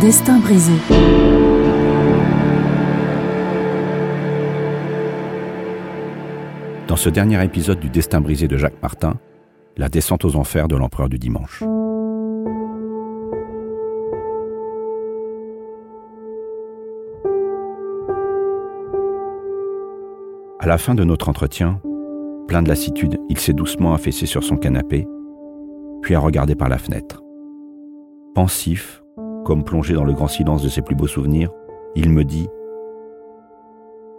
Destin brisé. Dans ce dernier épisode du Destin brisé de Jacques Martin, la descente aux enfers de l'empereur du dimanche. À la fin de notre entretien, plein de lassitude, il s'est doucement affaissé sur son canapé, puis a regardé par la fenêtre. Pensif, comme plongé dans le grand silence de ses plus beaux souvenirs, il me dit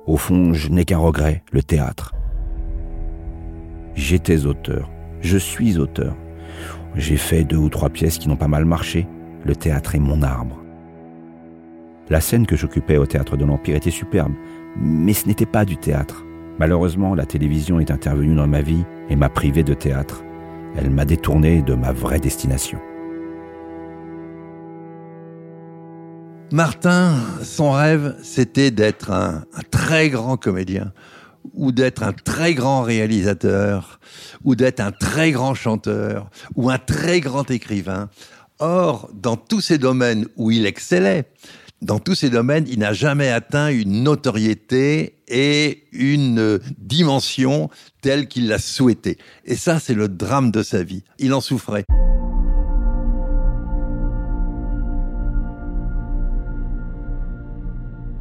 Au fond, je n'ai qu'un regret, le théâtre. J'étais auteur, je suis auteur. J'ai fait deux ou trois pièces qui n'ont pas mal marché. Le théâtre est mon arbre. La scène que j'occupais au théâtre de l'Empire était superbe, mais ce n'était pas du théâtre. Malheureusement, la télévision est intervenue dans ma vie et m'a privé de théâtre. Elle m'a détourné de ma vraie destination. Martin, son rêve, c'était d'être un, très grand comédien, ou d'être un très grand réalisateur, ou d'être un très grand chanteur, ou un très grand écrivain. Or, dans tous ces domaines où il excellait, dans tous ces domaines, il n'a jamais atteint une notoriété et une dimension telle qu'il l'a souhaité. Et ça, c'est le drame de sa vie. Il en souffrait.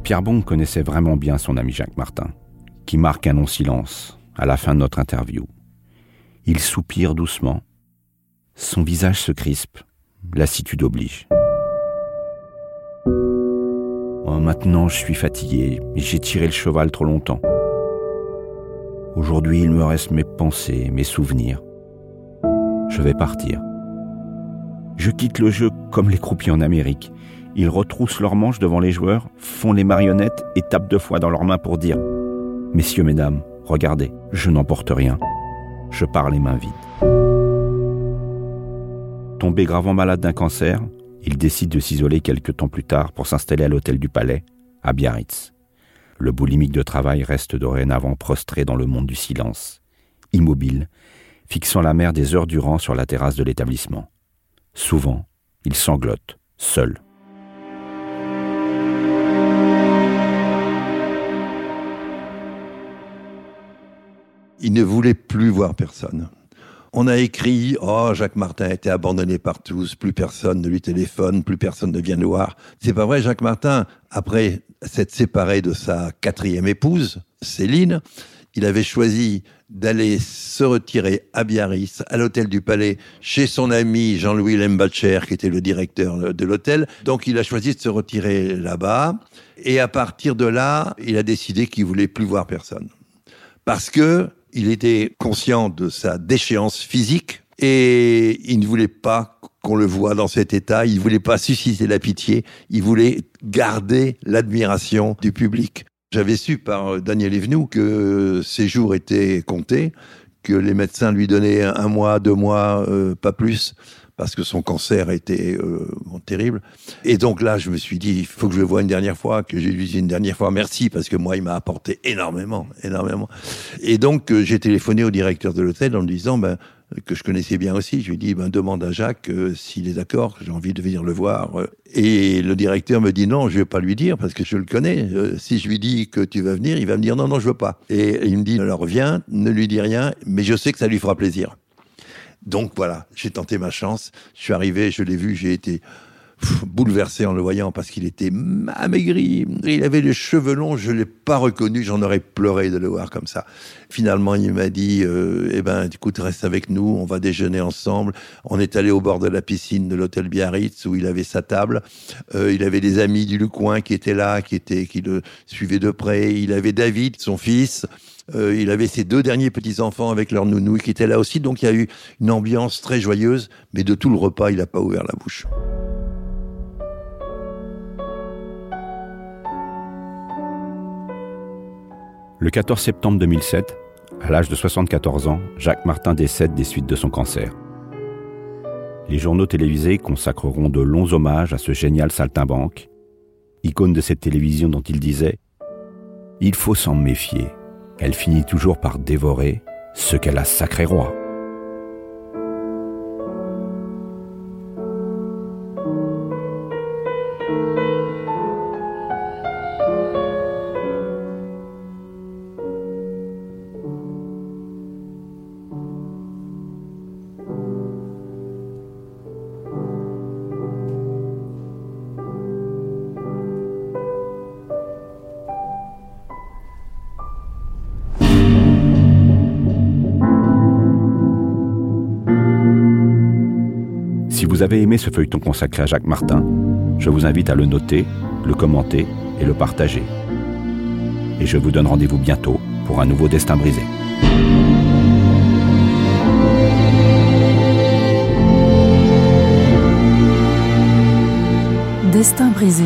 Pierre connaissait vraiment bien son ami Jacques Martin, qui marque un non-silence à la fin de notre interview. Il soupire doucement. Son visage se crispe. Lassitude oblige. Oh, maintenant, je suis fatigué. J'ai tiré le cheval trop longtemps. Aujourd'hui, il me reste mes pensées, mes souvenirs. Je vais partir. Je quitte le jeu comme les croupiers en Amérique. Ils retroussent leurs manches devant les joueurs, font les marionnettes et tapent deux fois dans leurs mains pour dire ⁇ Messieurs, mesdames, regardez, je n'emporte rien. Je pars les mains vides. Tombé gravement malade d'un cancer, il décide de s'isoler quelques temps plus tard pour s'installer à l'hôtel du Palais, à Biarritz. Le boulimique de travail reste dorénavant prostré dans le monde du silence, immobile, fixant la mer des heures durant sur la terrasse de l'établissement. Souvent, il sanglote, seul. Il ne voulait plus voir personne. On a écrit Oh, Jacques Martin a été abandonné par tous, plus personne ne lui téléphone, plus personne ne vient le voir. C'est pas vrai, Jacques Martin, après s'être séparé de sa quatrième épouse, Céline, il avait choisi d'aller se retirer à Biarritz, à l'hôtel du Palais, chez son ami Jean-Louis Lembacher, qui était le directeur de l'hôtel. Donc il a choisi de se retirer là-bas. Et à partir de là, il a décidé qu'il voulait plus voir personne. Parce que il était conscient de sa déchéance physique et il ne voulait pas qu'on le voit dans cet état, il ne voulait pas susciter la pitié, il voulait garder l'admiration du public. J'avais su par Daniel Evenou que ses jours étaient comptés, que les médecins lui donnaient un mois, deux mois, euh, pas plus, parce que son cancer était euh, terrible. Et donc là, je me suis dit, il faut que je le voie une dernière fois, que je lui dise une dernière fois merci, parce que moi, il m'a apporté énormément, énormément. Et donc, euh, j'ai téléphoné au directeur de l'hôtel en lui disant, ben, que je connaissais bien aussi. Je lui ai dit, ben, demande à Jacques euh, s'il est d'accord, j'ai envie de venir le voir. Et le directeur me dit, non, je vais pas lui dire parce que je le connais. Euh, si je lui dis que tu vas venir, il va me dire, non, non, je veux pas. Et il me dit, alors viens, ne lui dis rien, mais je sais que ça lui fera plaisir. Donc voilà, j'ai tenté ma chance. Je suis arrivé, je l'ai vu, j'ai été bouleversé en le voyant parce qu'il était amaigri. Il avait les cheveux longs, je l'ai pas reconnu, j'en aurais pleuré de le voir comme ça. Finalement, il m'a dit, euh, eh ben, écoute, reste avec nous, on va déjeuner ensemble. On est allé au bord de la piscine de l'hôtel Biarritz où il avait sa table. Euh, il avait des amis du coin qui étaient là, qui étaient, qui le suivaient de près. Il avait David, son fils. Euh, il avait ses deux derniers petits-enfants avec leur nounou qui étaient là aussi. Donc il y a eu une ambiance très joyeuse, mais de tout le repas, il n'a pas ouvert la bouche. Le 14 septembre 2007, à l'âge de 74 ans, Jacques Martin décède des suites de son cancer. Les journaux télévisés consacreront de longs hommages à ce génial saltimbanque, icône de cette télévision dont il disait Il faut s'en méfier, elle finit toujours par dévorer ce qu'elle a sacré roi. Si vous avez aimé ce feuilleton consacré à Jacques Martin, je vous invite à le noter, le commenter et le partager. Et je vous donne rendez-vous bientôt pour un nouveau destin brisé. Destin brisé.